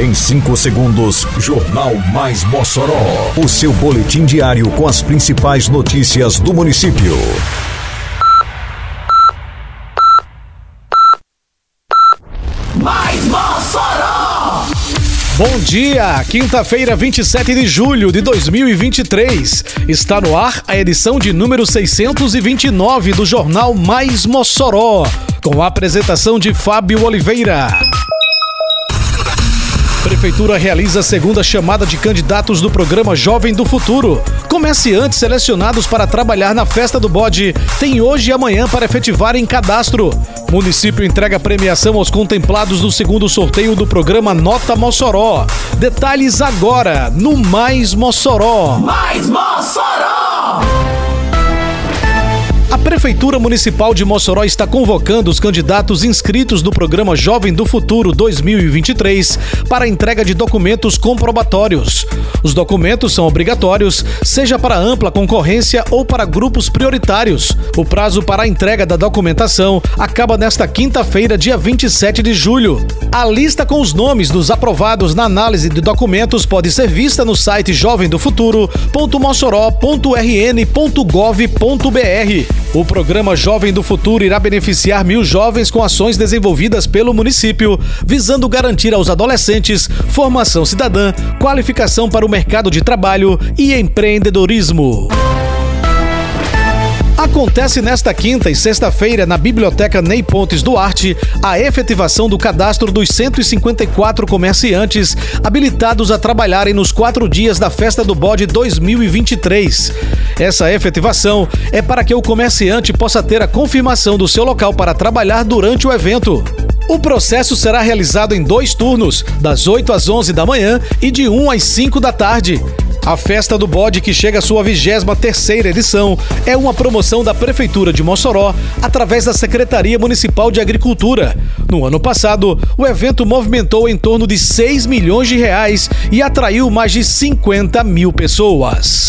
Em 5 segundos, Jornal Mais Mossoró. O seu boletim diário com as principais notícias do município. Mais Mossoró! Bom dia, quinta-feira, 27 de julho de 2023. Está no ar a edição de número 629 do Jornal Mais Mossoró, com a apresentação de Fábio Oliveira. Prefeitura realiza a segunda chamada de candidatos do programa Jovem do Futuro. Comerciantes selecionados para trabalhar na festa do bode têm hoje e amanhã para efetivarem cadastro. Município entrega premiação aos contemplados do segundo sorteio do programa Nota Mossoró. Detalhes agora no Mais Mossoró. Mais Mossoró! A Prefeitura Municipal de Mossoró está convocando os candidatos inscritos do programa Jovem do Futuro 2023 para entrega de documentos comprobatórios. Os documentos são obrigatórios, seja para ampla concorrência ou para grupos prioritários. O prazo para a entrega da documentação acaba nesta quinta-feira, dia 27 de julho. A lista com os nomes dos aprovados na análise de documentos pode ser vista no site jovemdofuturo.mossoró.rn.gov.br. O programa Jovem do Futuro irá beneficiar mil jovens com ações desenvolvidas pelo município, visando garantir aos adolescentes formação cidadã, qualificação para o mercado de trabalho e empreendedorismo. Acontece nesta quinta e sexta-feira na Biblioteca Ney Pontes Duarte a efetivação do cadastro dos 154 comerciantes habilitados a trabalharem nos quatro dias da Festa do Bode 2023. Essa efetivação é para que o comerciante possa ter a confirmação do seu local para trabalhar durante o evento. O processo será realizado em dois turnos, das 8 às 11 da manhã e de 1 às 5 da tarde. A Festa do Bode, que chega à sua 23 edição, é uma promoção da Prefeitura de Mossoró através da Secretaria Municipal de Agricultura. No ano passado, o evento movimentou em torno de 6 milhões de reais e atraiu mais de 50 mil pessoas.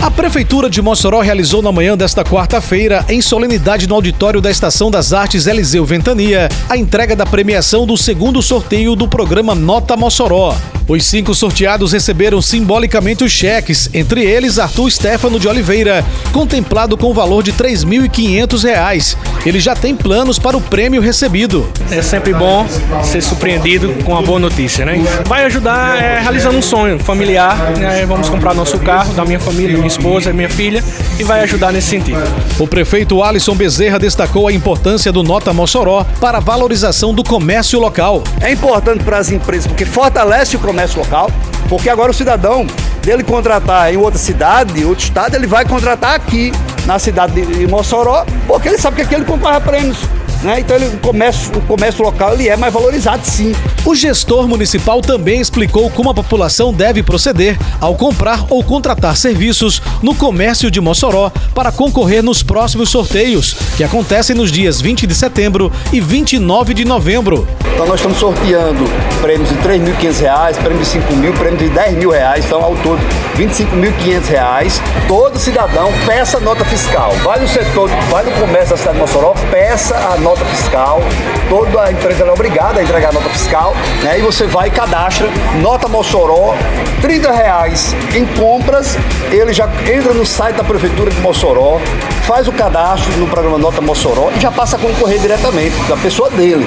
A Prefeitura de Mossoró realizou na manhã desta quarta-feira, em solenidade no auditório da Estação das Artes Eliseu Ventania, a entrega da premiação do segundo sorteio do programa Nota Mossoró. Os cinco sorteados receberam simbolicamente os cheques, entre eles Arthur Stefano de Oliveira, contemplado com o valor de R$ 3.500. Ele já tem planos para o prêmio recebido. É sempre bom ser surpreendido com uma boa notícia, né? Vai ajudar é, realizando um sonho familiar. Né? Vamos comprar nosso carro da minha família, minha esposa, minha filha, e vai ajudar nesse sentido. O prefeito Alisson Bezerra destacou a importância do Nota Mossoró para a valorização do comércio local. É importante para as empresas porque fortalece o comércio comércio local, porque agora o cidadão dele contratar em outra cidade, outro estado, ele vai contratar aqui na cidade de Mossoró, porque ele sabe que aqui ele concorre a prêmios. Né? Então ele, o, comércio, o comércio local ele é mais valorizado sim. O gestor municipal também explicou como a população deve proceder ao comprar ou contratar serviços no comércio de Mossoró para concorrer nos próximos sorteios, que acontecem nos dias 20 de setembro e 29 de novembro. Então nós estamos sorteando prêmios de R$ 3.500, prêmios de 5 mil, prêmios de 10 mil reais, então ao todo R$ 25.500 reais. Todo cidadão peça nota fiscal. Vai no setor, vai no comércio da cidade de Mossoró, peça a nota fiscal. Toda a empresa é obrigada a entregar a nota fiscal, né? E você vai e cadastra nota Mossoró, 30 reais em compras. Ele já entra no site da prefeitura de Mossoró, faz o cadastro no programa Nota Mossoró e já passa a concorrer diretamente da pessoa dele.